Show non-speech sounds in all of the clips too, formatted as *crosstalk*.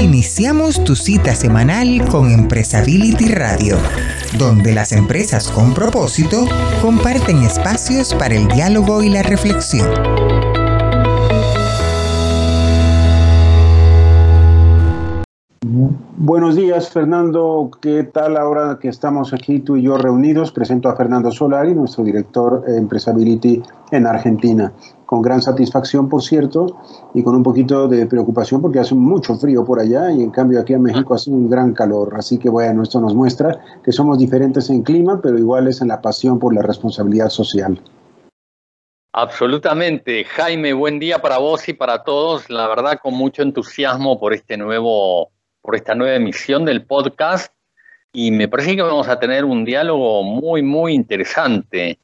Iniciamos tu cita semanal con Empresability Radio, donde las empresas con propósito comparten espacios para el diálogo y la reflexión. Buenos días, Fernando. ¿Qué tal ahora que estamos aquí tú y yo reunidos? Presento a Fernando Solari, nuestro director Empresability en Argentina. Con gran satisfacción, por cierto, y con un poquito de preocupación porque hace mucho frío por allá y en cambio aquí en México hace un gran calor. Así que bueno, esto nos muestra que somos diferentes en clima, pero iguales en la pasión por la responsabilidad social. Absolutamente. Jaime, buen día para vos y para todos. La verdad, con mucho entusiasmo por este nuevo por esta nueva emisión del podcast y me parece que vamos a tener un diálogo muy, muy interesante.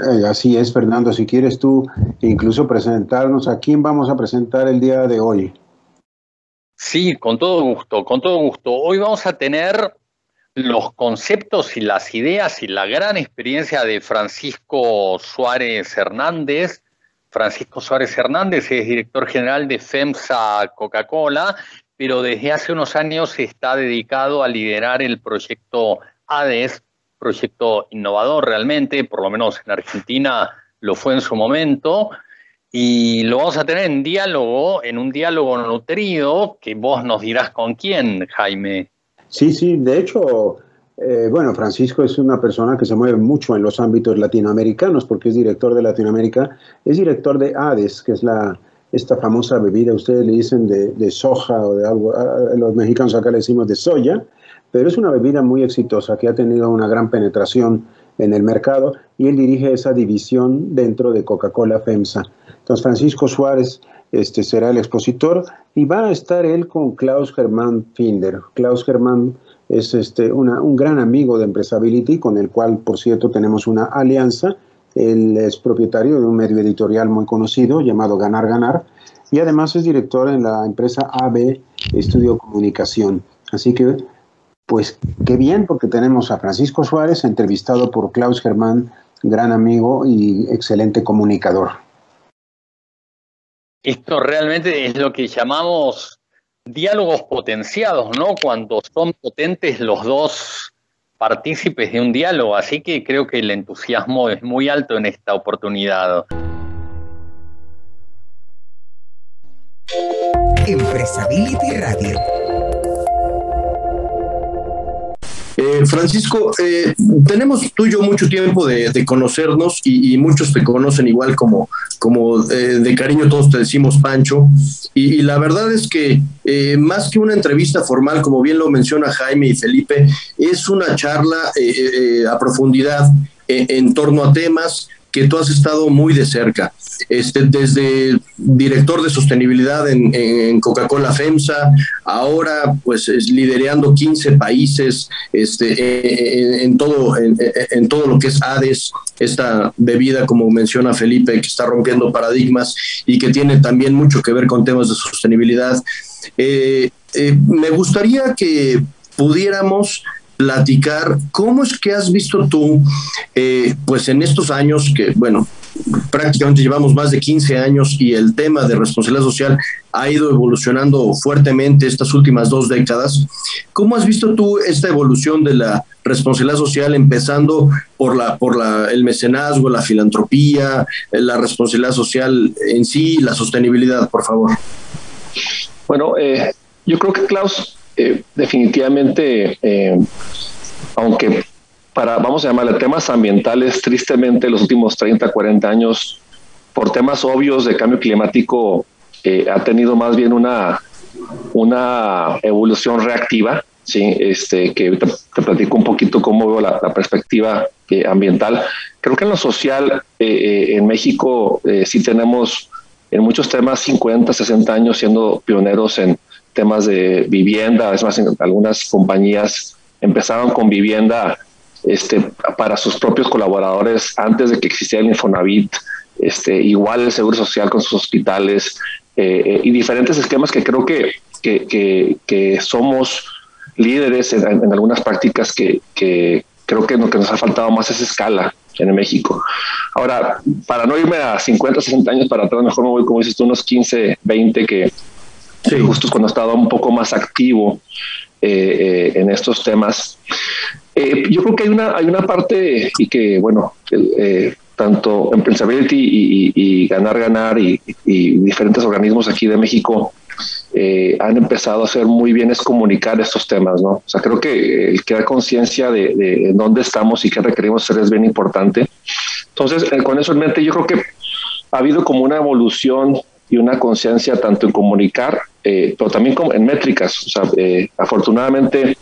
Eh, así es, Fernando. Si quieres tú incluso presentarnos a quién vamos a presentar el día de hoy. Sí, con todo gusto, con todo gusto. Hoy vamos a tener los conceptos y las ideas y la gran experiencia de Francisco Suárez Hernández, Francisco Suárez Hernández es director general de FEMSA Coca-Cola, pero desde hace unos años está dedicado a liderar el proyecto ADES, proyecto innovador realmente, por lo menos en Argentina lo fue en su momento, y lo vamos a tener en diálogo, en un diálogo nutrido, que vos nos dirás con quién, Jaime. Sí, sí, de hecho, eh, bueno, Francisco es una persona que se mueve mucho en los ámbitos latinoamericanos porque es director de Latinoamérica, es director de ADES, que es la, esta famosa bebida, ustedes le dicen de, soja o de algo, los mexicanos acá le decimos de soya, pero es una bebida muy exitosa que ha tenido una gran penetración en el mercado y él dirige esa división dentro de Coca-Cola FEMSA. Entonces Francisco Suárez este, será el expositor y va a estar él con Klaus Germán Finder. Klaus Germán es este, un gran amigo de Empresability, con el cual, por cierto, tenemos una alianza. Él es propietario de un medio editorial muy conocido llamado Ganar Ganar y además es director en la empresa AB Estudio Comunicación. Así que, pues, qué bien, porque tenemos a Francisco Suárez, entrevistado por Klaus Germán, gran amigo y excelente comunicador. Esto realmente es lo que llamamos diálogos potenciados, ¿no? Cuando son potentes los dos partícipes de un diálogo, así que creo que el entusiasmo es muy alto en esta oportunidad. Empresability Radio Eh, Francisco, eh, tenemos tú y yo mucho tiempo de, conocernos y, muchos te conocen igual como, como eh, de cariño todos te decimos Pancho. Y, la verdad es que más que una entrevista formal, como bien lo menciona Jaime y Felipe, es una charla a profundidad en torno a temas que tú has estado muy de cerca, este, desde director de sostenibilidad en, Coca-Cola FEMSA, ahora pues es liderando 15 países este, en, todo, en, todo lo que es ADES, esta bebida, como menciona Felipe, que está rompiendo paradigmas y que tiene también mucho que ver con temas de sostenibilidad. Eh, eh, me gustaría que pudiéramos platicar cómo es que has visto tú, eh, pues en estos años que, bueno, prácticamente llevamos más de 15 años y el tema de responsabilidad social ha ido evolucionando fuertemente estas últimas dos décadas. ¿Cómo has visto tú esta evolución de la responsabilidad social empezando por la por la, el mecenazgo, la filantropía, la responsabilidad social en sí, la sostenibilidad, por favor? Bueno, eh, yo creo que Klaus eh, definitivamente, eh, aunque para, vamos a llamarle temas ambientales, tristemente los últimos 30, 40 años, por temas obvios de cambio climático, eh, ha tenido más bien una, una evolución reactiva, ¿sí? este, que te, platico un poquito cómo veo la, perspectiva ambiental. Creo que en lo social, en México, sí tenemos en muchos temas 50, 60 años siendo pioneros en temas de vivienda, es más, algunas compañías empezaron con vivienda este, para sus propios colaboradores antes de que existiera el Infonavit, este, igual el Seguro Social con sus hospitales eh, eh, y diferentes esquemas que creo que, que, somos líderes en, algunas prácticas que, creo que lo que nos ha faltado más es escala en México. Ahora, para no irme a 50, 60 años para atrás, mejor me voy, como dices tú, unos 15, 20 que justo cuando estaba un poco más activo en estos temas. yo creo que hay una, hay una parte y que, bueno, tanto en y, y, Ganar Ganar y, diferentes organismos aquí de México eh, han empezado a hacer muy bien es comunicar estos temas, ¿no? O sea, creo que el crear conciencia de, dónde estamos y qué requerimos hacer es bien importante. Entonces, eh, con eso en mente, yo creo que ha habido como una evolución y una conciencia tanto en comunicar, eh, pero también en métricas. O sea, afortunadamente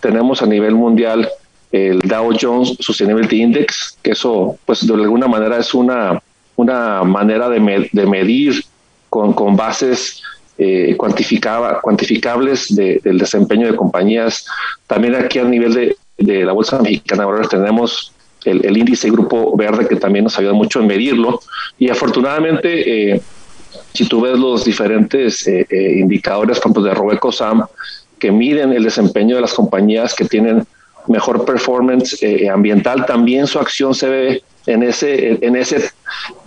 tenemos a nivel mundial el Dow Jones Sustainability Index, que eso, pues de alguna manera es una, una manera de, de medir con, con bases eh, cuantificables del desempeño de compañías. También aquí a nivel de, de la Bolsa Mexicana ahora tenemos el, el, índice Grupo Verde que también nos ayuda mucho en medirlo. Y afortunadamente, eh, si tú ves los diferentes eh, eh indicadores, por ejemplo, de Robeco Sam, que miden el desempeño de las compañías que tienen mejor performance eh, ambiental, también su acción se ve en ese, en ese,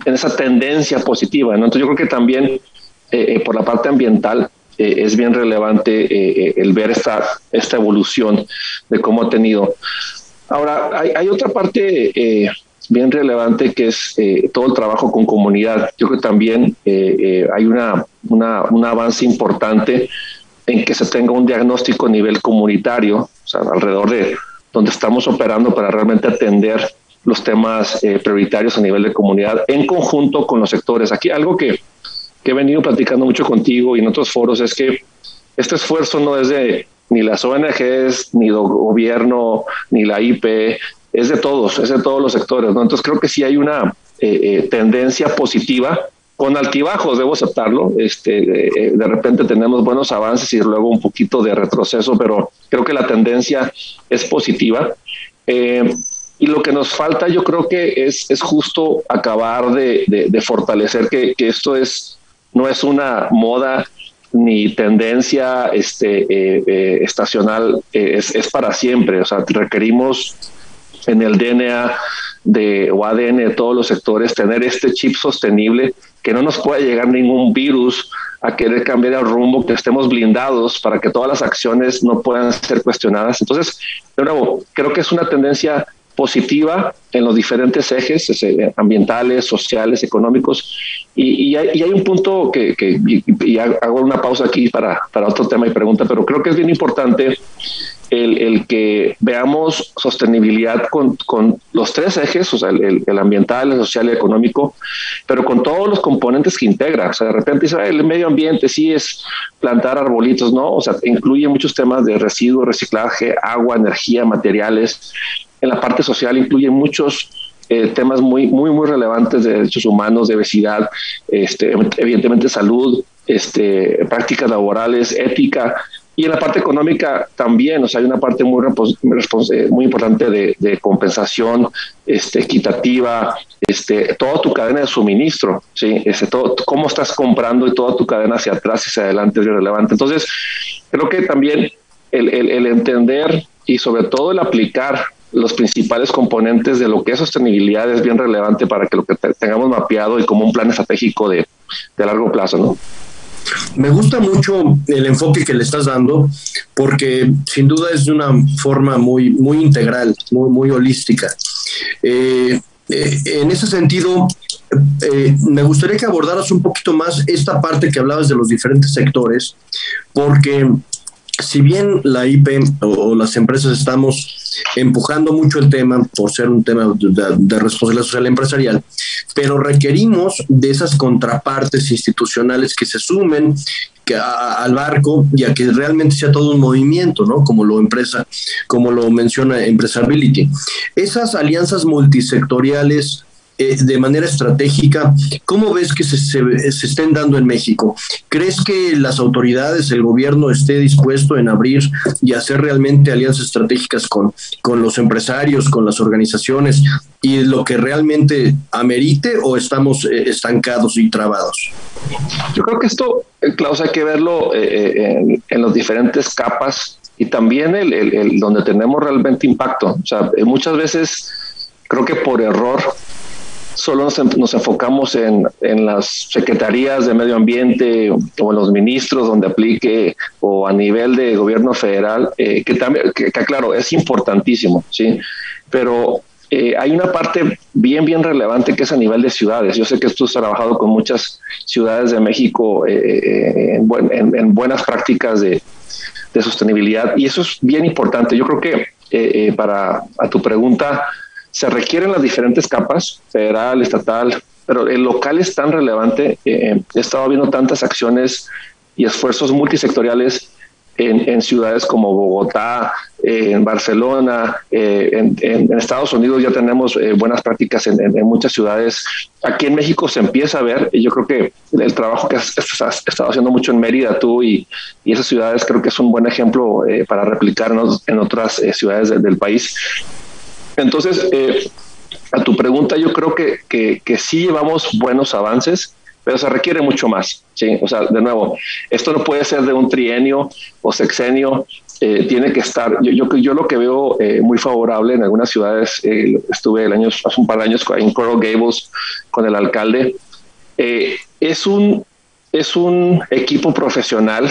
en esa tendencia positiva. Entonces yo creo que también por la parte ambiental es bien relevante el ver esta, esta evolución de cómo ha tenido. Ahora, hay otra parte bien relevante que es todo el trabajo con comunidad. Yo creo que también hay una, una, un avance importante en que se tenga un diagnóstico a nivel comunitario, o sea, alrededor de donde estamos operando para realmente atender los temas eh, prioritarios a nivel de comunidad en conjunto con los sectores. Aquí algo que, que he venido platicando mucho contigo y en otros foros es que este esfuerzo no es de ni las ONGs, ni el gobierno, ni la IP, es de todos, es de todos los sectores. ¿no? Entonces creo que sí hay una eh, eh, tendencia positiva con altibajos, debo aceptarlo. Este, eh, de repente tenemos buenos avances y luego un poquito de retroceso, pero creo que la tendencia es positiva. Y lo que nos falta, yo creo que es, es justo acabar de, de, fortalecer que, que, esto es, no es una moda ni tendencia este, estacional, es, es para siempre. O sea, requerimos en el DNA de, o ADN de todos los sectores tener este chip sostenible que no nos puede llegar ningún virus a querer cambiar el rumbo, que estemos blindados para que todas las acciones no puedan ser cuestionadas. Entonces, de nuevo, creo que es una tendencia positiva en los diferentes ejes eh, ambientales, sociales, económicos. Y, hay, un punto que, y, hago una pausa aquí para, para otro tema y pregunta, pero creo que es bien importante el, que veamos sostenibilidad con, los tres ejes, o sea, el, ambiental, el social y el económico, pero con todos los componentes que integra. O sea, de repente dice, el medio ambiente sí es plantar arbolitos, ¿no? O sea, incluye muchos temas de residuos, reciclaje, agua, energía, materiales. En la parte social incluye muchos eh, temas muy, muy, muy relevantes de derechos humanos, de obesidad, este, evidentemente salud, este, prácticas laborales, ética, y en la parte económica también, o sea, hay una parte muy, eh, muy importante de, compensación este, equitativa, este, toda tu cadena de suministro, ¿sí? Este, todo, cómo estás comprando y toda tu cadena hacia atrás y hacia adelante es relevante. Entonces, creo que también el, entender y sobre todo el aplicar los principales componentes de lo que es sostenibilidad es bien relevante para que lo que tengamos mapeado y como un plan estratégico de largo plazo, ¿no? Me gusta mucho el enfoque que le estás dando porque sin duda es de una forma muy, muy integral, muy, muy holística. Eh, eh, en ese sentido, eh, me gustaría que abordaras un poquito más esta parte que hablabas de los diferentes sectores, porque si bien la IP o, las empresas estamos empujando mucho el tema por ser un tema de, responsabilidad social empresarial, pero requerimos de esas contrapartes institucionales que se sumen al barco y a que realmente sea todo un movimiento, ¿no? Como lo empresa, como lo menciona Empresability. Esas alianzas multisectoriales eh, de manera estratégica, ¿cómo ves que se, se, estén dando en México? ¿Crees que las autoridades, el gobierno esté dispuesto en abrir y hacer realmente alianzas estratégicas con, con los empresarios, con las organizaciones y lo que realmente amerite o estamos eh, estancados y trabados? Yo creo que esto, eh, Klaus, hay que verlo en, en las diferentes capas y también el, el, el, donde tenemos realmente impacto. O sea, muchas veces creo que por error solo nos, enfocamos en, las secretarías de medio ambiente o en los ministros donde aplique o a nivel de gobierno federal, eh, que también, que, claro, es importantísimo, ¿sí? Pero eh, hay una parte bien, bien relevante que es a nivel de ciudades. Yo sé que tú has trabajado con muchas ciudades de México eh, en, buenas prácticas de, de, sostenibilidad y eso es bien importante. Yo creo que para a tu pregunta, se requieren las diferentes capas, federal, estatal, pero el local es tan relevante. Eh, he estado viendo tantas acciones y esfuerzos multisectoriales en, ciudades como Bogotá, eh, en Barcelona, eh, en, Estados Unidos ya tenemos buenas prácticas en, muchas ciudades. Aquí en México se empieza a ver, y yo creo que el trabajo que has, estado haciendo mucho en Mérida tú y, esas ciudades creo que es un buen ejemplo para replicarnos en otras ciudades del país. Entonces, eh, a tu pregunta, yo creo que, que, sí llevamos buenos avances, pero se requiere mucho más. ¿sí? O sea, de nuevo, esto no puede ser de un trienio o sexenio, eh, tiene que estar, yo, lo que veo eh, muy favorable en algunas ciudades, estuve el año, hace un par de años en Coral Gables con el alcalde, es, un, es un equipo profesional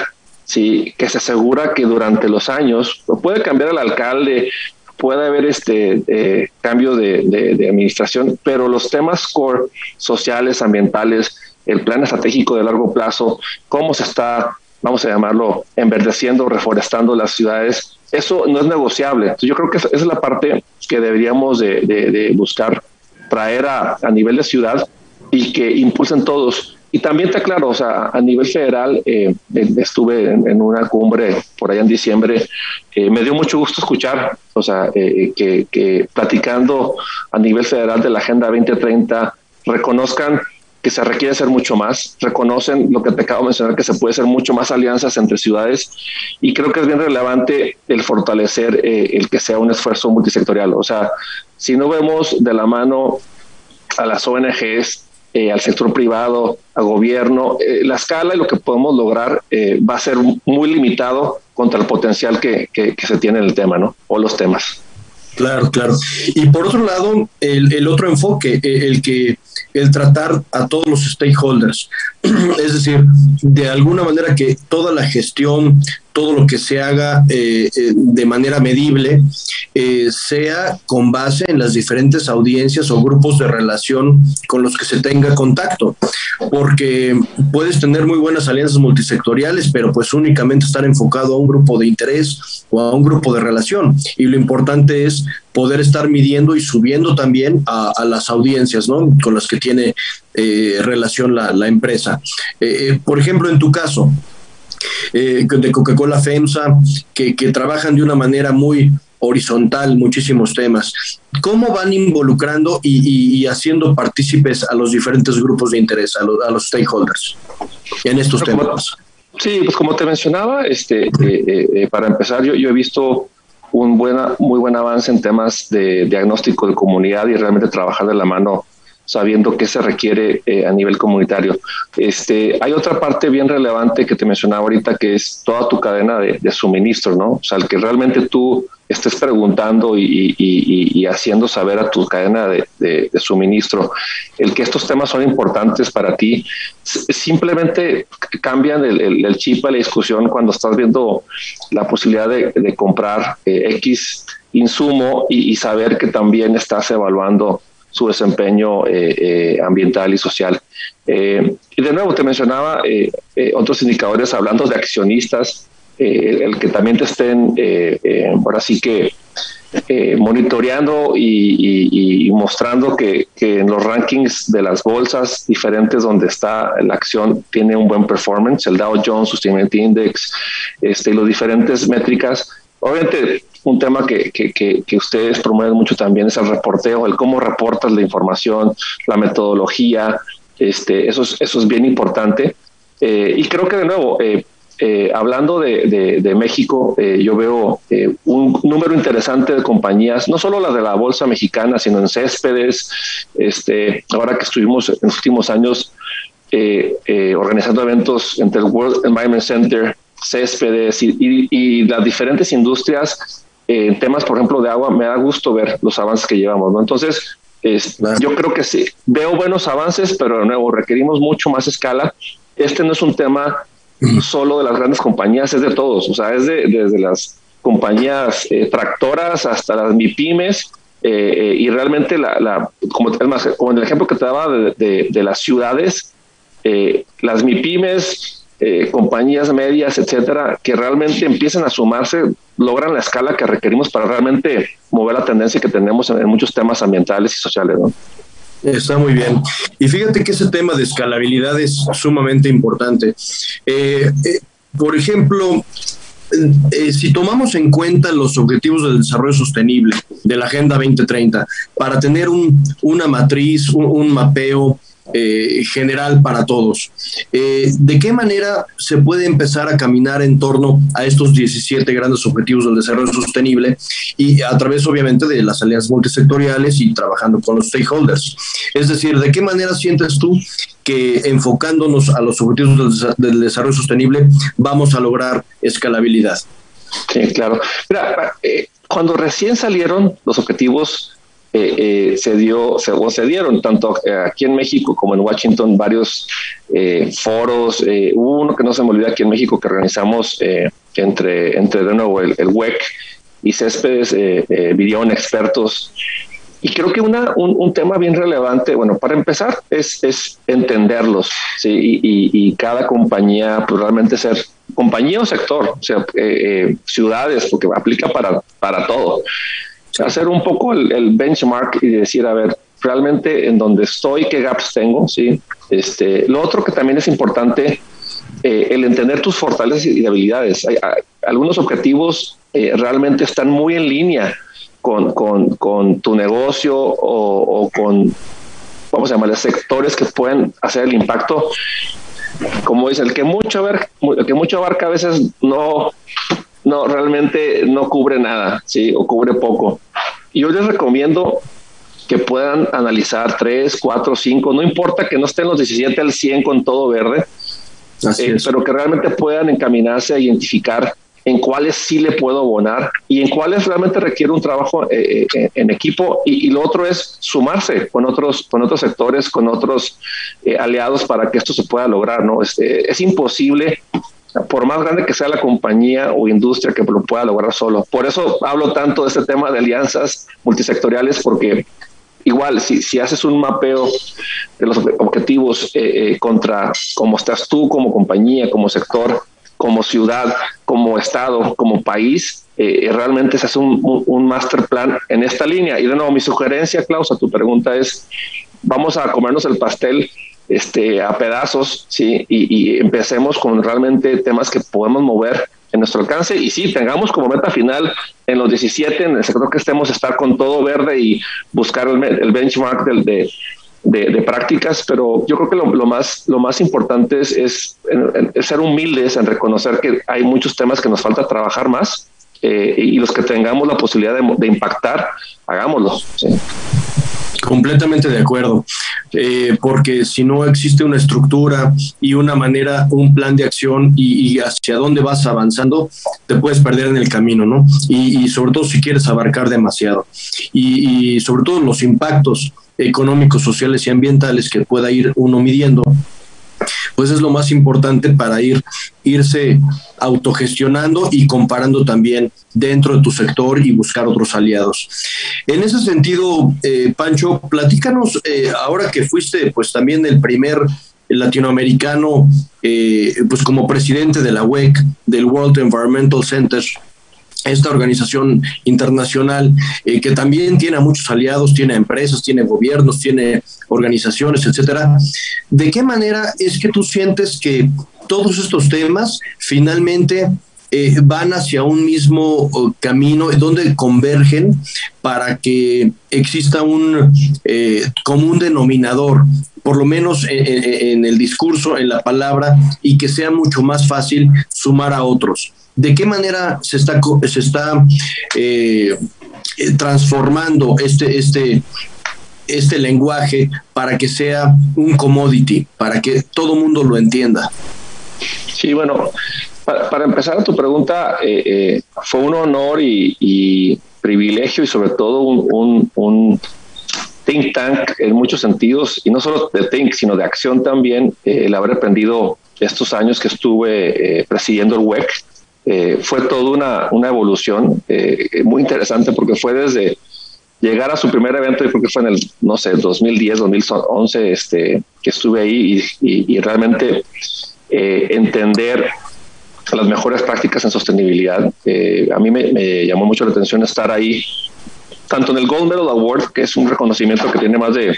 sí, que se asegura que durante los años, puede cambiar el alcalde, puede haber este eh, cambio de, administración, pero los temas core sociales, ambientales, el plan estratégico de largo plazo, cómo se está, vamos a llamarlo, enverdeciendo, reforestando las ciudades, eso no es negociable. yo creo que esa es la parte que deberíamos de, buscar traer a, a nivel de ciudad y que impulsen todos y también está claro, o sea, a nivel federal, eh, estuve en, una cumbre por allá en diciembre, eh, me dio mucho gusto escuchar, o sea, eh, que, que, platicando a nivel federal de la Agenda 2030, reconozcan que se requiere hacer mucho más, reconocen lo que te acabo de mencionar, que se puede hacer mucho más alianzas entre ciudades y creo que es bien relevante el fortalecer el que sea un esfuerzo multisectorial. O sea, si no vemos de la mano a las ONGs, eh, al sector privado, a gobierno. Eh, la escala y lo que podemos lograr eh, va a ser muy limitado contra el potencial que, que, se tiene en el tema, ¿no? O los temas. Claro, claro. Y por otro lado, el, el otro enfoque, el que el tratar a todos los stakeholders, *clears throat* es decir, de alguna manera que toda la gestión, todo lo que se haga eh, eh, de manera medible eh, sea con base en las diferentes audiencias o grupos de relación con los que se tenga contacto, porque puedes tener muy buenas alianzas multisectoriales, pero pues únicamente estar enfocado a un grupo de interés o a un grupo de relación. Y lo importante es poder estar midiendo y subiendo también a, las audiencias ¿no? con las que tiene relación la, la empresa. por ejemplo, en tu caso, eh, de Coca-Cola FEMSA, que, trabajan de una manera muy horizontal muchísimos temas. ¿Cómo van involucrando y, haciendo partícipes a los diferentes grupos de interés, a, los stakeholders en estos temas? Sí, pues como te mencionaba, este, eh, eh, para empezar, yo, yo he visto un buena, muy buen avance en temas de diagnóstico de comunidad y realmente trabajar de la mano sabiendo qué se requiere eh, a nivel comunitario. Este, hay otra parte bien relevante que te mencionaba ahorita, que es toda tu cadena de, suministro, ¿no? O sea, el que realmente tú estés preguntando y, haciendo saber a tu cadena de, suministro el que estos temas son importantes para ti, simplemente cambian el, chip a la discusión cuando estás viendo la posibilidad de, comprar eh, X insumo y, saber que también estás evaluando su desempeño eh, eh, ambiental y social. Eh, y de nuevo, te mencionaba otros indicadores hablando de accionistas, el que también te estén, ahora sí que, monitoreando y, mostrando que, en los rankings de las bolsas diferentes donde está la acción tiene un buen performance, el Dow Jones Sustainability Index, este, los diferentes métricas. Obviamente un tema que, que, ustedes promueven mucho también es el reporteo, el cómo reportas la información, la metodología, este, eso, es, eso es bien importante. Eh, y creo que de nuevo, eh, eh, hablando de, de, México, yo veo un número interesante de compañías, no solo las de la Bolsa Mexicana, sino en Céspedes, este, ahora que estuvimos en los últimos años organizando eventos entre el World Environment Center, Céspedes y las diferentes industrias en temas, por ejemplo, de agua, me da gusto ver los avances que llevamos, ¿no? Entonces, Yo creo que sí, veo buenos avances, pero de nuevo requerimos mucho más escala. Este no es un tema solo de las grandes compañías, es de todos, o sea, es de, desde las compañías eh, tractoras hasta las MIPIMES. Eh, eh, y realmente, la, como, más, como en el ejemplo que te daba de, de las ciudades, las MIPIMES eh, compañías medias, etcétera, que realmente empiecen a sumarse, logran la escala que requerimos para realmente mover la tendencia que tenemos en, muchos temas ambientales y sociales. Está muy bien. Y fíjate que ese tema de escalabilidad es sumamente importante. Eh, eh, por ejemplo, si tomamos en cuenta los objetivos del desarrollo sostenible de la Agenda 2030, para tener un, una matriz, un mapeo eh, general para todos. Eh, ¿De qué manera se puede empezar a caminar en torno a estos 17 grandes objetivos del desarrollo sostenible y a través obviamente de las alianzas multisectoriales y trabajando con los stakeholders? Es decir, ¿de qué manera sientes tú que enfocándonos a los objetivos del, desarrollo sostenible vamos a lograr escalabilidad? Sí, claro. Mira, eh, cuando recién salieron los objetivos eh, eh, se dio, se, se dieron tanto eh, aquí en México como en Washington varios foros. hubo uno que no se me olvida aquí en México que organizamos entre, entre de nuevo el, WEC y Céspedes, vinieron expertos. Y creo que una, un, tema bien relevante, bueno, para empezar, es, es entenderlos, ¿sí? y, y, cada compañía, pues realmente ser compañía o sector, o sea, ciudades, porque aplica para, para todo hacer un poco el, benchmark y decir, a ver, realmente en donde estoy, qué gaps tengo, ¿sí? Este, lo otro que también es importante, eh, el entender tus fortalezas y debilidades. Hay, algunos objetivos eh, realmente están muy en línea con, con, con tu negocio o, con, vamos a llamarle, sectores que pueden hacer el impacto. Como dice, que mucho, el que mucho abarca a veces no, no, realmente no cubre nada, ¿sí? O cubre poco. Yo les recomiendo que puedan analizar 3, 4, 5, no importa que no estén los 17 al 100 con todo verde, eh, pero que realmente puedan encaminarse a identificar en cuáles sí le puedo abonar y en cuáles realmente requiere un trabajo eh, eh, en equipo y, lo otro es sumarse con otros con otros sectores con otros aliados para que esto se pueda lograr no este, es imposible por más grande que sea la compañía o industria que lo pueda lograr solo. Por eso hablo tanto de este tema de alianzas multisectoriales, porque igual si, si haces un mapeo de los objetivos eh, eh, contra cómo estás tú como compañía, como sector, como ciudad, como estado, como país, eh, realmente se hace un, un, master plan en esta línea. Y de nuevo, mi sugerencia, Klaus, a tu pregunta es, vamos a comernos el pastel este, a pedazos, ¿sí? Y, empecemos con realmente temas que podemos mover en nuestro alcance. Y sí, tengamos como meta final en los 17, en el sector que estemos, estar con todo verde y buscar el, benchmark del, de, de, prácticas, pero yo creo que lo, más, lo más importante es, es, ser humildes en reconocer que hay muchos temas que nos falta trabajar más eh, y los que tengamos la posibilidad de, impactar, hagámoslo. ¿sí? Completamente de acuerdo, eh, porque si no existe una estructura y una manera, un plan de acción y, hacia dónde vas avanzando, te puedes perder en el camino, ¿no? Y, sobre todo si quieres abarcar demasiado. y sobre todo los impactos económicos, sociales y ambientales que pueda ir uno midiendo pues es lo más importante para ir irse autogestionando y comparando también dentro de tu sector y buscar otros aliados. En ese sentido, eh, Pancho, platícanos, eh, ahora que fuiste pues también el primer latinoamericano, eh, pues como presidente de la WEC, del World Environmental Center, esta organización internacional eh, que también tiene a muchos aliados, tiene empresas, tiene gobiernos, tiene organizaciones, etcétera. ¿De qué manera es que tú sientes que todos estos temas finalmente eh, van hacia un mismo oh, camino donde convergen para que exista un eh, común denominador, por lo menos en, el discurso, en la palabra, y que sea mucho más fácil sumar a otros de qué manera se está, se está eh, eh, transformando este, este, este lenguaje para que sea un commodity, para que todo mundo lo entienda. Sí, bueno, para, empezar tu pregunta, eh, fue un honor y, privilegio y sobre todo un, think tank en muchos sentidos, y no solo de think, sino de acción también, el haber aprendido estos años que estuve presidiendo el WEC, fue toda una, una evolución muy interesante porque fue desde llegar a su primer evento, yo creo que fue en el, no sé, 2010, 2011, este, que estuve ahí y, realmente eh, entender las mejores prácticas en sostenibilidad. Eh, a mí me, llamó mucho la atención estar ahí, tanto en el Gold Medal Award, que es un reconocimiento que tiene más de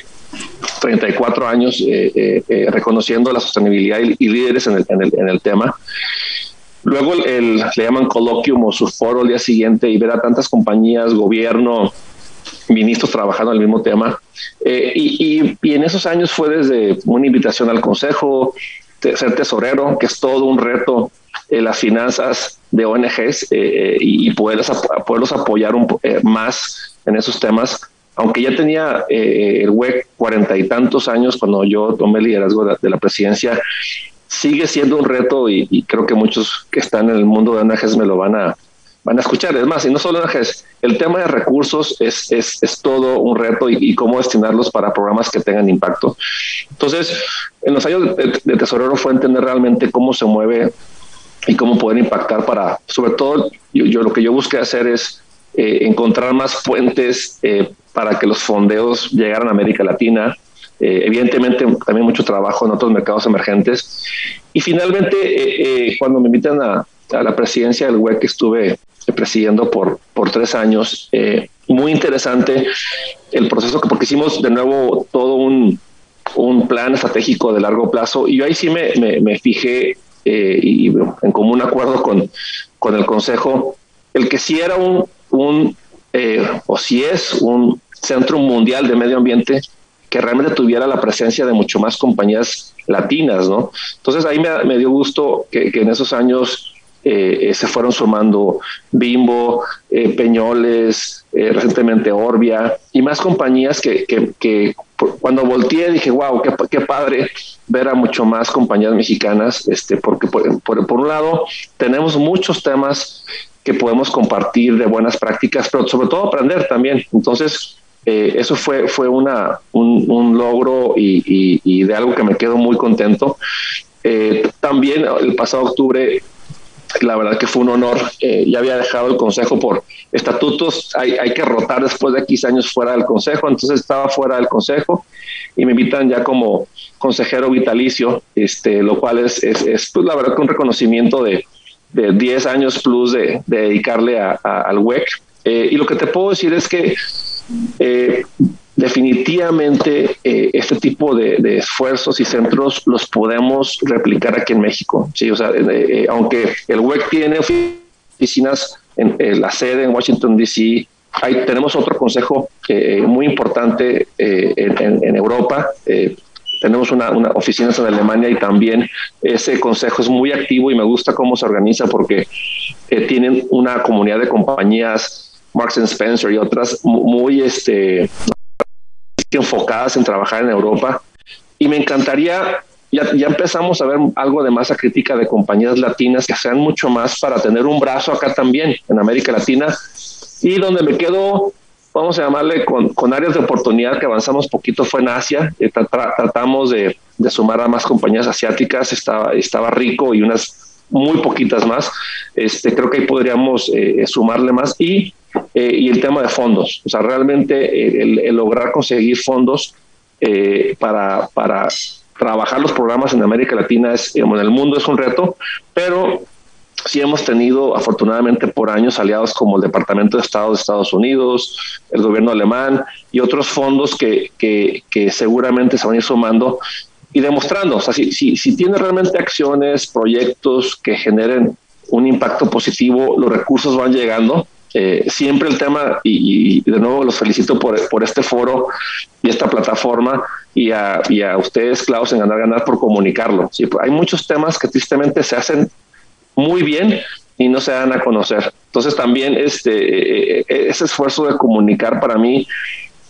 34 años eh, reconociendo la sostenibilidad y, líderes en el, en, el, en el, tema. Luego el, le llaman coloquium o su foro al día siguiente y ver a tantas compañías, gobierno, ministros trabajando en el mismo tema. Eh, y, en esos años fue desde una invitación al Consejo, ser tesorero, que es todo un reto en las finanzas de ONGs eh, y poderlos, poderlos apoyar un, eh, más en esos temas. Aunque ya tenía el WEC cuarenta y tantos años cuando yo tomé el liderazgo de, la presidencia, sigue siendo un reto y, creo que muchos que están en el mundo de ONGs me lo van a, van a escuchar. Es más, y no solo el tema de recursos es, es, es todo un reto y, cómo destinarlos para programas que tengan impacto. Entonces, en los años de, tesorero fue entender realmente cómo se mueve y cómo poder impactar para, sobre todo, yo, lo que yo busqué hacer es eh, encontrar más puentes eh, para que los fondeos llegaran a América Latina. Eh, evidentemente, también mucho trabajo en otros mercados emergentes. Y finalmente, cuando me invitan a, la presidencia del WEC, estuve presidiendo por, por tres años. Muy interesante el proceso, porque hicimos de nuevo todo un, un plan estratégico de largo plazo y yo ahí sí me, me, fijé y en común acuerdo con, con el Consejo, el que si era un, un eh, o si es un centro mundial de medio ambiente que realmente tuviera la presencia de mucho más compañías latinas, ¿no? Entonces ahí me, dio gusto que, que en esos años eh, eh, se fueron sumando Bimbo, eh, Peñoles, recientemente Orbia y más compañías que, que, cuando volteé dije, wow, qué, padre ver a mucho más compañías mexicanas, este, porque por, por, un lado tenemos muchos temas que podemos compartir de buenas prácticas, pero sobre todo aprender también. Entonces, eso fue, fue una, un, logro y, de algo que me quedo muy contento. también el pasado octubre la verdad que fue un honor. Eh, ya había dejado el consejo por estatutos, hay, hay, que rotar después de 15 años fuera del consejo, entonces estaba fuera del consejo y me invitan ya como consejero vitalicio, este, lo cual es, es, pues, la verdad que un reconocimiento de, de 10 años plus de, dedicarle a, al WEC. Eh, y lo que te puedo decir es que eh, definitivamente eh, este tipo de, esfuerzos y centros los podemos replicar aquí en México. Sí, o sea, eh, eh, aunque el WEC tiene oficinas en, la sede en Washington D.C., ahí tenemos otro consejo muy importante en, Europa. Tenemos una, una oficinas en Alemania y también ese consejo es muy activo y me gusta cómo se organiza porque tienen una comunidad de compañías Marks Spencer y otras muy este enfocadas en trabajar en Europa. Y me encantaría, ya, ya empezamos a ver algo de masa crítica de compañías latinas que sean mucho más para tener un brazo acá también, en América Latina. Y donde me quedo, vamos a llamarle con, con áreas de oportunidad que avanzamos poquito fue en Asia. Eh, tratamos de, sumar a más compañías asiáticas, estaba, estaba rico y unas muy poquitas más. Este, creo que ahí podríamos eh, sumarle más. Y eh, y el tema de fondos. O sea, realmente eh, el, lograr conseguir fondos para, para trabajar los programas en América Latina es, en el mundo es un reto, pero sí hemos tenido afortunadamente por años aliados como el Departamento de Estado de Estados Unidos, el gobierno alemán y otros fondos que, que, seguramente se van a ir sumando y demostrando, o sea, si, si, si tiene realmente acciones, proyectos que generen un impacto positivo, los recursos van llegando eh, siempre el tema, y, de nuevo los felicito por, por, este foro y esta plataforma y a, y a ustedes, Klaus, en Ganar Ganar por comunicarlo. Sí, hay muchos temas que tristemente se hacen muy bien y no se dan a conocer. Entonces también este, eh, eh, ese esfuerzo de comunicar para mí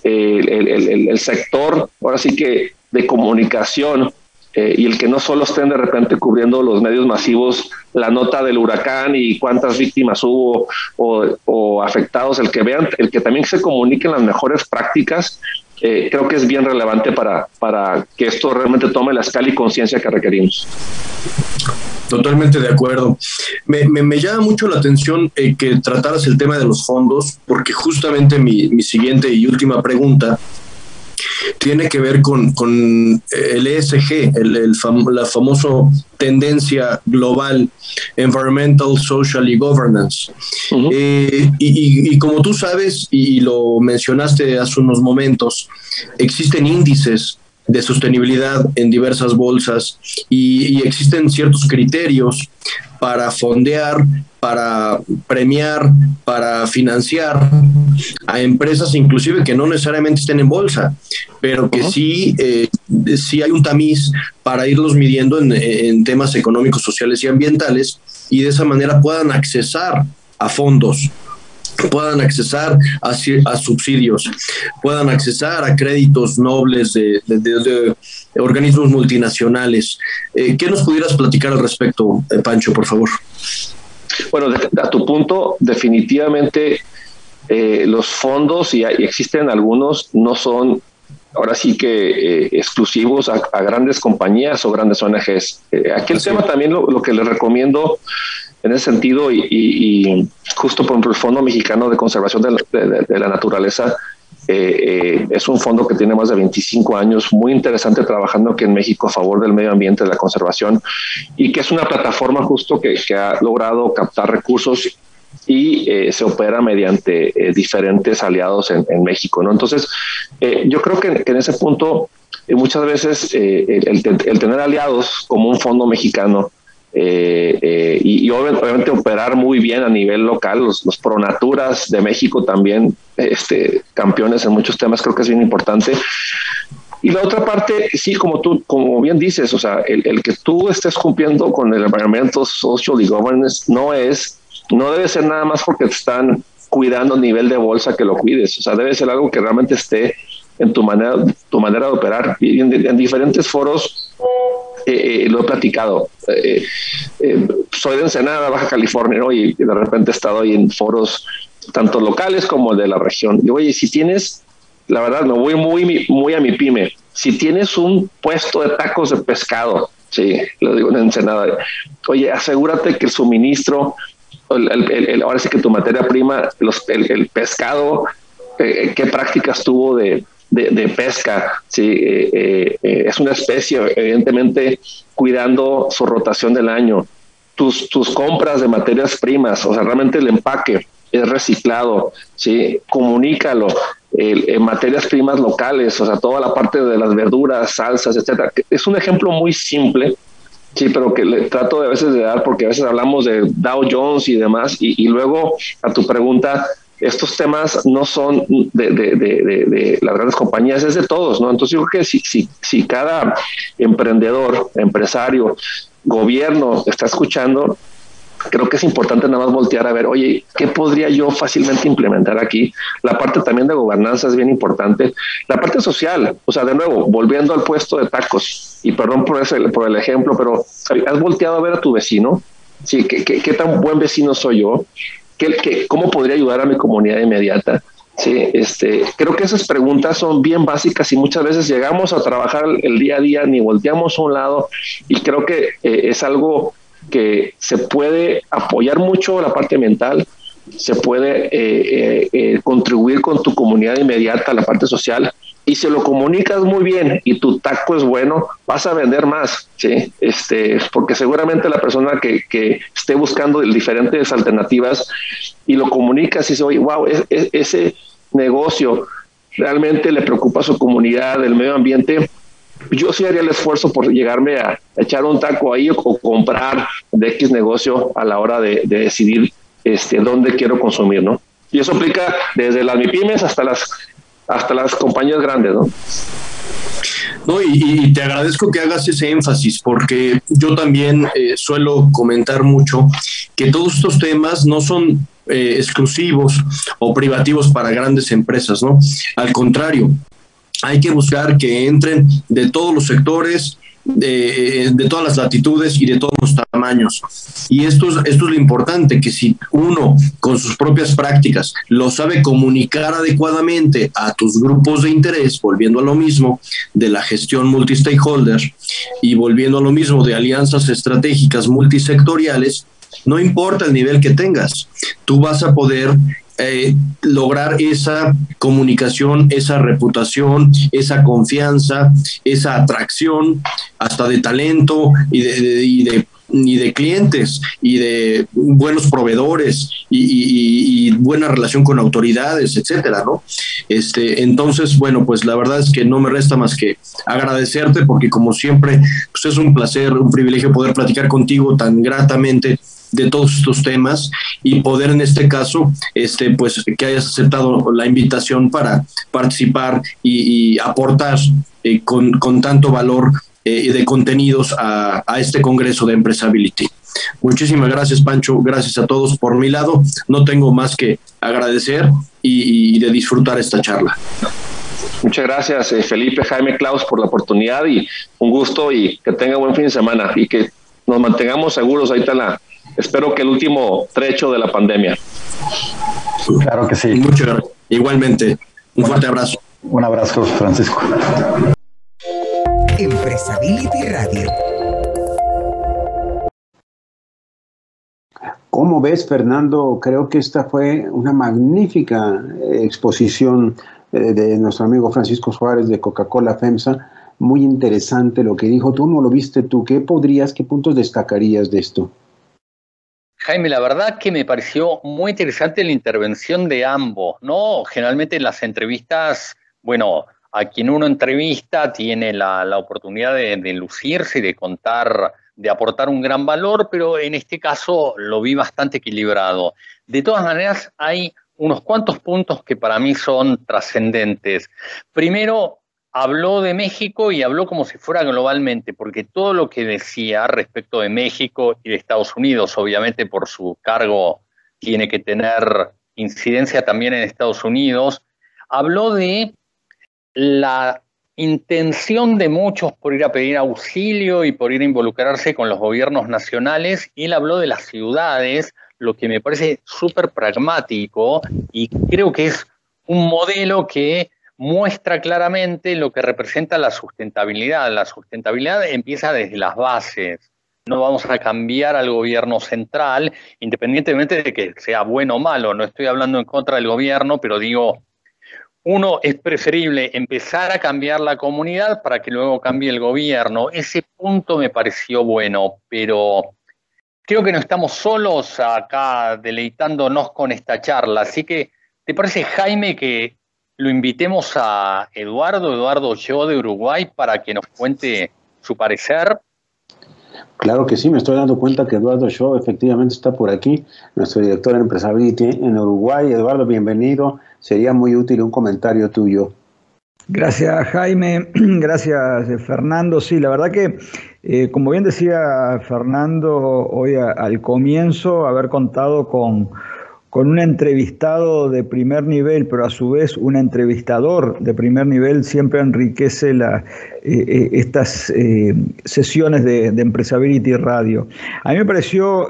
el, el, el sector, ahora sí que de comunicación eh, y el que no solo estén de repente cubriendo los medios masivos la nota del huracán y cuántas víctimas hubo o, afectados, el que vean, el que también se comuniquen las mejores prácticas eh, creo que es bien relevante para, para que esto realmente tome la escala y conciencia que requerimos. Totalmente de acuerdo. Me, me, llama mucho la atención eh, que trataras el tema de los fondos, porque justamente mi, mi siguiente y última pregunta tiene que ver con, con el ESG, el, el la famosa tendencia global, Environmental, Social y Governance. Eh, y, y, como tú sabes, y lo mencionaste hace unos momentos, existen índices de sostenibilidad en diversas bolsas y, y existen ciertos criterios para fondear para premiar, para financiar a empresas inclusive que no necesariamente estén en bolsa, pero que sí, eh, sí hay un tamiz para irlos midiendo en, temas económicos, sociales y ambientales y de esa manera puedan accesar a fondos puedan accesar a, subsidios, puedan accesar a créditos nobles de, organismos multinacionales. Eh, ¿Qué nos pudieras platicar al respecto, eh, Pancho, por favor? Bueno, a tu punto, definitivamente eh, los fondos, y, existen algunos, no son ahora sí que eh, exclusivos a, grandes compañías o grandes ONGs. Eh, aquí el tema también lo, que les recomiendo en ese sentido, y, justo por el Fondo Mexicano de Conservación de la Naturaleza, eh, eh, es un fondo que tiene más de 25 años, muy interesante trabajando aquí en México a favor del medio ambiente, de la conservación, y que es una plataforma justo que, ha logrado captar recursos y eh, se opera mediante diferentes aliados en, México. ¿no? Entonces, yo creo que, en ese punto, muchas veces el, tener aliados como un fondo mexicano, eh, eh, y, obviamente operar muy bien a nivel local. Los, los Pronaturas de México también, este, campeones en muchos temas, creo que es bien importante. Y la otra parte, sí, como tú, como bien dices, o sea, el, el que tú estés cumpliendo con el environmental, social y governance no es, no debe ser nada más porque te están cuidando a nivel de bolsa que lo cuides, o sea, debe ser algo que realmente esté en tu manera, tu manera de operar. Y en diferentes foros eh, eh, lo he platicado. Eh, soy de Ensenada, Baja California, ¿no? y de repente he estado ahí en foros tanto locales como de la región. Y oye, si tienes, la verdad, me voy muy, muy a mi pyme, si tienes un puesto de tacos de pescado, sí, lo digo en Ensenada, oye, asegúrate que el suministro, ahora sí que tu materia prima, los, el, pescado, qué prácticas tuvo de, de, pesca. ¿sí? Eh, eh, eh, es una especie, evidentemente, cuidando su rotación del año. Tus, tus compras de materias primas, o sea, realmente el empaque es reciclado, ¿sí? comunícalo. en materias primas locales, o sea, toda la parte de las verduras, salsas, etcétera. Es un ejemplo muy simple, Sí, pero que le trato de veces de dar porque a veces hablamos de Dow Jones y demás y luego a tu pregunta estos temas no son de, las grandes compañías, es de todos, ¿no? Entonces yo creo que si, si, si cada emprendedor, empresario, gobierno está escuchando, creo que es importante nada más voltear a ver, oye, ¿qué podría yo fácilmente implementar aquí? La parte también de gobernanza es bien importante. La parte social, o sea, de nuevo, volviendo al puesto de tacos, y perdón por, ese, por el ejemplo, pero has volteado a ver a tu vecino, sí, ¿qué, qué, qué tan buen vecino soy yo? Cómo podría ayudar a mi comunidad inmediata. Sí, este, creo que esas preguntas son bien básicas y muchas veces llegamos a trabajar el día a día, ni volteamos a un lado y creo que eh, es algo que se puede apoyar mucho la parte mental, se puede eh, eh, contribuir con tu comunidad inmediata, la parte social, y si lo comunicas muy bien y tu taco es bueno, vas a vender más, ¿sí? Este, porque seguramente la persona que, que esté buscando diferentes alternativas y lo comunicas y dice, oye, wow, ese negocio realmente le preocupa a su comunidad, el medio ambiente, yo sí haría el esfuerzo por llegarme a, echar un taco ahí o, comprar de X negocio a la hora de, de decidir este, dónde quiero consumir, ¿no? Y eso aplica desde las MIPIMES hasta las hasta las compañías grandes, ¿no? No, y, te agradezco que hagas ese énfasis, porque yo también eh, suelo comentar mucho que todos estos temas no son eh, exclusivos o privativos para grandes empresas, ¿no? Al contrario, hay que buscar que entren de todos los sectores, de, todas las latitudes y de todos los tamaños. Y esto es, esto es lo importante, que si uno con sus propias prácticas lo sabe comunicar adecuadamente a tus grupos de interés, volviendo a lo mismo de la gestión multi-stakeholder y volviendo a lo mismo de alianzas estratégicas multisectoriales, no importa el nivel que tengas, tú vas a poder eh, lograr esa comunicación, esa reputación, esa confianza, esa atracción, hasta de talento y de, de, clientes y de buenos proveedores y, buena relación con autoridades, etcétera, ¿no? Este, entonces, bueno, pues la verdad es que no me resta más que agradecerte porque como siempre, pues es un placer, un privilegio poder platicar contigo tan gratamente de todos estos temas y poder en este caso, este, pues que hayas aceptado la invitación para participar y, aportar eh, con, con, tanto valor eh, de contenidos a, a, este Congreso de Empresability. Muchísimas gracias, Pancho. Gracias a todos por mi lado. No tengo más que agradecer y, y de disfrutar esta charla. Muchas gracias, eh, Felipe, Jaime, Klaus, por la oportunidad y un gusto y que tenga buen fin de semana y que nos mantengamos seguros ahorita en la, espero que el último trecho de la pandemia. Claro que sí. Muchas gracias. Igualmente, un fuerte abrazo. Un abrazo, Francisco. Empresability Radio. ¿Cómo ves, Fernando? Creo que esta fue una magnífica exposición eh, de nuestro amigo Francisco Suárez de Coca-Cola FEMSA. Muy interesante lo que dijo. ¿Tú no lo viste tú? ¿Qué podrías, qué puntos destacarías de esto? Jaime, la verdad que me pareció muy interesante la intervención de ambos, ¿no? Generalmente en las entrevistas, bueno, a quien uno entrevista tiene la, oportunidad de, lucirse y de contar, de aportar un gran valor, pero en este caso lo vi bastante equilibrado. De todas maneras, hay unos cuantos puntos que para mí son trascendentes. Primero, habló de México y habló como si fuera globalmente, porque todo lo que decía respecto de México y de Estados Unidos, obviamente por su cargo tiene que tener incidencia también en Estados Unidos, habló de la intención de muchos por ir a pedir auxilio y por ir a involucrarse con los gobiernos nacionales, y él habló de las ciudades, lo que me parece súper pragmático y creo que es un modelo que muestra claramente lo que representa la sustentabilidad. La sustentabilidad empieza desde las bases. No vamos a cambiar al gobierno central, independientemente de que sea bueno o malo. No estoy hablando en contra del gobierno, pero digo, uno es preferible empezar a cambiar la comunidad para que luego cambie el gobierno. Ese punto me pareció bueno, pero creo que no estamos solos acá deleitándonos con esta charla. Así que, ¿te parece, Jaime, que lo invitemos a Eduardo, Eduardo Yo de Uruguay, para que nos cuente su parecer. Claro que sí, me estoy dando cuenta que Eduardo Shaw efectivamente está por aquí, nuestro director en Empresability en Uruguay. Eduardo, bienvenido. Sería muy útil un comentario tuyo. Gracias Jaime, *clears throat* gracias Fernando. Sí, la verdad que, eh, como bien decía Fernando hoy al comienzo, haber contado con con un entrevistado de primer nivel, pero a su vez un entrevistador de primer nivel, siempre enriquece la, eh, eh, estas eh, sesiones de, de, Empresability Radio. A mí me pareció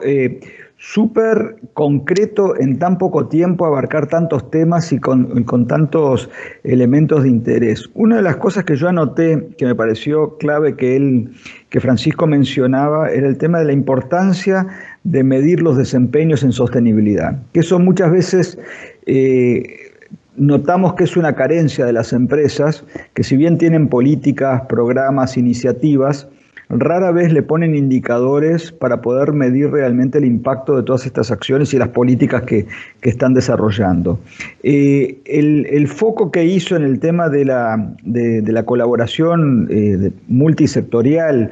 súper concreto en tan poco tiempo abarcar tantos temas y con, con, tantos elementos de interés. Una de las cosas que yo anoté que me pareció clave que él, que Francisco mencionaba, era el tema de la importancia de medir los desempeños en sostenibilidad. Que eso muchas veces eh, notamos que es una carencia de las empresas, que si bien tienen políticas, programas, iniciativas, rara vez le ponen indicadores para poder medir realmente el impacto de todas estas acciones y las políticas que, están desarrollando. Eh, el, foco que hizo en el tema de la, de, la colaboración eh, multisectorial,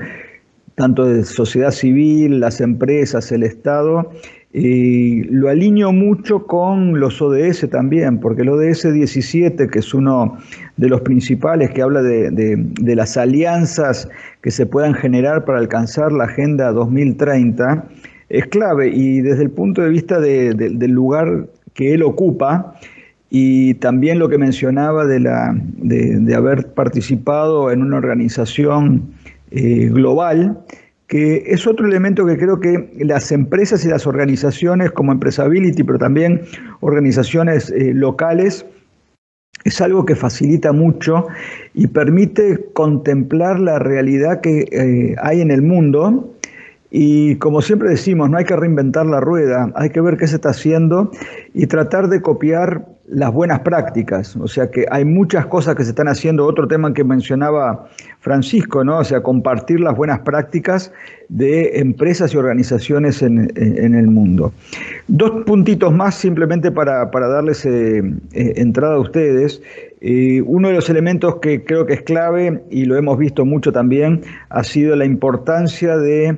tanto de sociedad civil, las empresas, el Estado, y lo alineo mucho con los ODS también, porque el ODS 17, que es uno de los principales que habla de, las alianzas que se puedan generar para alcanzar la Agenda 2030, es clave. Y desde el punto de vista del lugar que él ocupa, y también lo que mencionaba de, la, de, haber participado en una organización global, que es otro elemento que creo que las empresas y las organizaciones como Empresability, pero también organizaciones locales, es algo que facilita mucho y permite contemplar la realidad que eh, hay en el mundo. Y como siempre decimos, no hay que reinventar la rueda, hay que ver qué se está haciendo y tratar de copiar las buenas prácticas. O sea que hay muchas cosas que se están haciendo. Otro tema que mencionaba Francisco, ¿no? O sea, compartir las buenas prácticas de empresas y organizaciones en, el mundo. Dos puntitos más simplemente para, darles eh, eh, entrada a ustedes. Uno de los elementos que creo que es clave, y lo hemos visto mucho también, ha sido la importancia de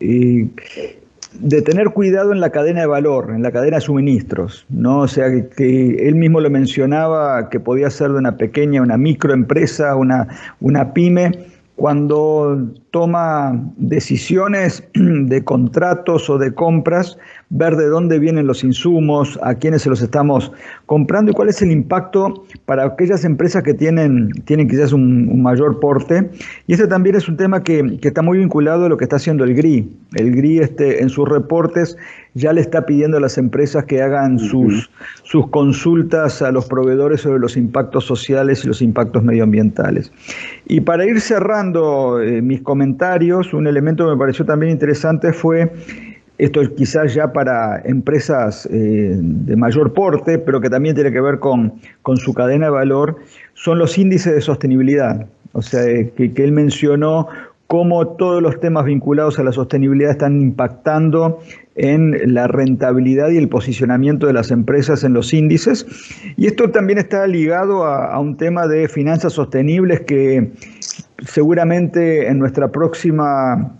de tener cuidado en la cadena de valor, en la cadena de suministros, ¿no? O sea, que, él mismo lo mencionaba, que podía ser de una pequeña, una microempresa, una, una pyme, cuando toma decisiones *clears throat* de contratos o de compras, ver de dónde vienen los insumos, a quiénes se los estamos comprando y cuál es el impacto para aquellas empresas que tienen, tienen quizás un, mayor porte. Y este también es un tema que, está muy vinculado a lo que está haciendo el GRI. El GRI este, en sus reportes ya le está pidiendo a las empresas que hagan sus, sus consultas a los proveedores sobre los impactos sociales y los impactos medioambientales. Y para ir cerrando eh, mis comentarios, un elemento que me pareció también interesante fue esto es quizás ya para empresas eh, de mayor porte, pero que también tiene que ver con, con, su cadena de valor, son los índices de sostenibilidad. O sea, que, que él mencionó cómo todos los temas vinculados a la sostenibilidad están impactando en la rentabilidad y el posicionamiento de las empresas en los índices. Y esto también está ligado a, un tema de finanzas sostenibles que seguramente en nuestra próxima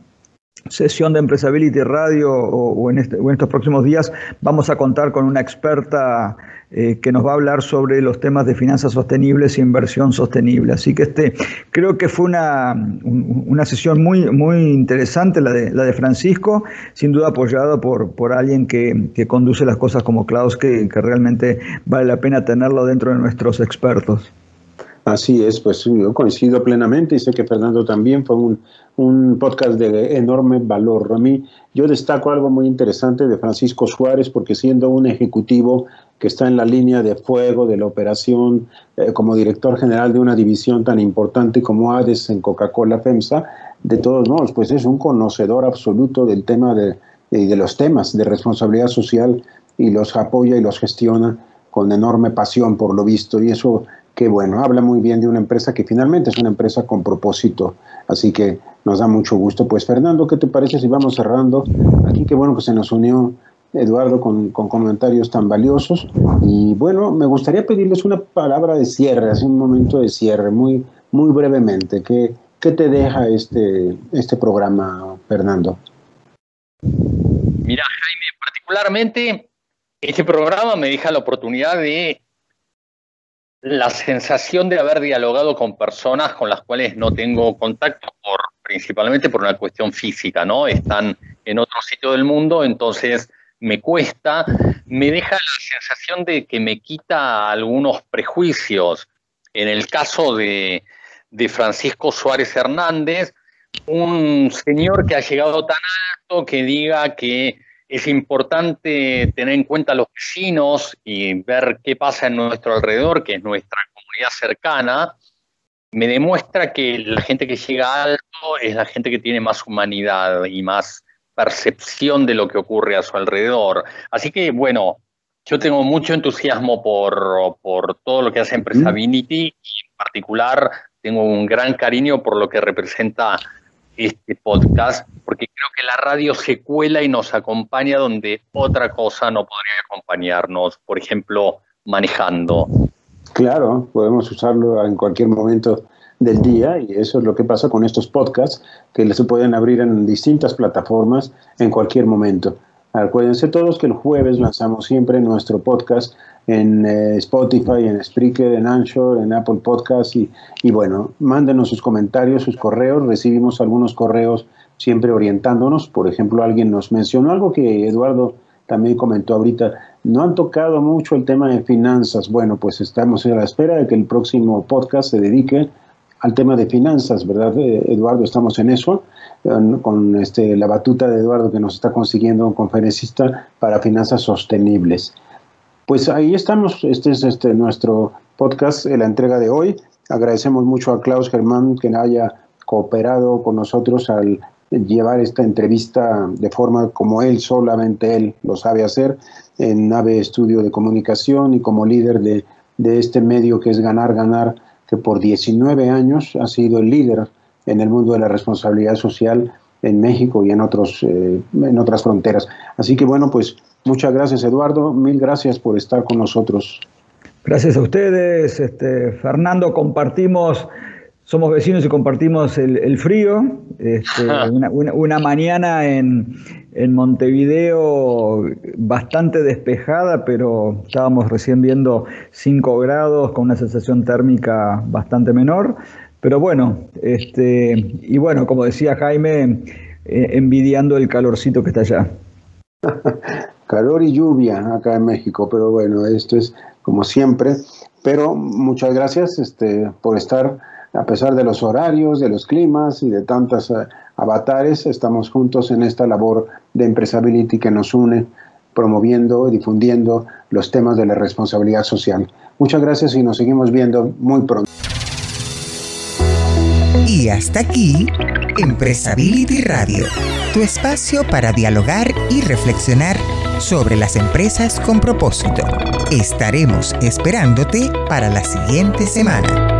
sesión de Empresability Radio o, en, este, o en estos próximos días vamos a contar con una experta eh, que nos va a hablar sobre los temas de finanzas sostenibles e inversión sostenible. Así que este, creo que fue una, una sesión muy, muy interesante la de, la de Francisco, sin duda apoyado por, por alguien que, que conduce las cosas como Klaus, que, que realmente vale la pena tenerlo dentro de nuestros expertos. Así es, pues yo coincido plenamente y sé que Fernando también fue un, un, podcast de enorme valor. A mí yo destaco algo muy interesante de Francisco Suárez porque siendo un ejecutivo que está en la línea de fuego de la operación eh, como director general de una división tan importante como ADES en Coca-Cola FEMSA, de todos modos, pues es un conocedor absoluto del tema de, de, los temas de responsabilidad social y los apoya y los gestiona con enorme pasión por lo visto y eso que bueno, habla muy bien de una empresa que finalmente es una empresa con propósito, así que nos da mucho gusto. Pues Fernando, ¿qué te parece si vamos cerrando? Aquí qué bueno que se nos unió Eduardo, con, comentarios tan valiosos. Y bueno, me gustaría pedirles una palabra de cierre, así un momento de cierre, muy, muy brevemente. ¿Qué, qué te deja este, este programa, Fernando? Mira, Jaime, particularmente este programa me deja la oportunidad de la sensación de haber dialogado con personas con las cuales no tengo contacto por principalmente por una cuestión física, ¿no? Están en otro sitio del mundo, entonces me cuesta, me deja la sensación de que me quita algunos prejuicios. En el caso de, Francisco Suárez Hernández, un señor que ha llegado tan alto que diga que es importante tener en cuenta a los vecinos y ver qué pasa en nuestro alrededor, que es nuestra comunidad cercana, me demuestra que la gente que llega alto es la gente que tiene más humanidad y más percepción de lo que ocurre a su alrededor. Así que, bueno, yo tengo mucho entusiasmo por, por todo lo que hace Empresability y en particular tengo un gran cariño por lo que representa este podcast, porque la radio se cuela y nos acompaña donde otra cosa no podría acompañarnos, por ejemplo, manejando. Claro, podemos usarlo en cualquier momento del día y eso es lo que pasa con estos podcasts que se pueden abrir en distintas plataformas en cualquier momento. Acuérdense todos que el jueves lanzamos siempre nuestro podcast en eh, Spotify, en Spreaker, en Anchor, en Apple Podcasts y, y bueno, mándenos sus comentarios, sus correos, recibimos algunos correos siempre orientándonos, por ejemplo, alguien nos mencionó algo que Eduardo también comentó ahorita, no han tocado mucho el tema de finanzas, bueno, pues estamos a la espera de que el próximo podcast se dedique al tema de finanzas, ¿verdad, eh, Eduardo? Estamos en eso, con este, la batuta de Eduardo que nos está consiguiendo un conferencista para finanzas sostenibles. Pues ahí estamos, este es este, nuestro podcast, la entrega de hoy. Agradecemos mucho a Klaus Germán que haya cooperado con nosotros al llevar esta entrevista de forma como él, solamente él lo sabe hacer, en Nave Estudio de Comunicación y como líder de, de este medio que es Ganar, Ganar que por 19 años ha sido el líder en el mundo de la responsabilidad social en México y en, otros, eh, en otras fronteras. Así que bueno, pues muchas gracias Eduardo, mil gracias por estar con nosotros. Gracias a ustedes, este, Fernando, compartimos, somos vecinos y compartimos el, frío, este, *laughs* una, mañana en, en Montevideo bastante despejada, pero estábamos recién viendo 5 grados con una sensación térmica bastante menor. Pero bueno, este, y bueno, como decía Jaime, eh, envidiando el calorcito que está allá. *laughs* Calor y lluvia acá en México, pero bueno, esto es como siempre. Pero muchas gracias este, por estar, a pesar de los horarios, de los climas y de tantas eh, avatares, estamos juntos en esta labor de Empresability que nos une promoviendo y difundiendo los temas de la responsabilidad social. Muchas gracias y nos seguimos viendo muy pronto. Y hasta aquí, Empresability Radio, tu espacio para dialogar y reflexionar sobre las empresas con propósito. Estaremos esperándote para la siguiente semana.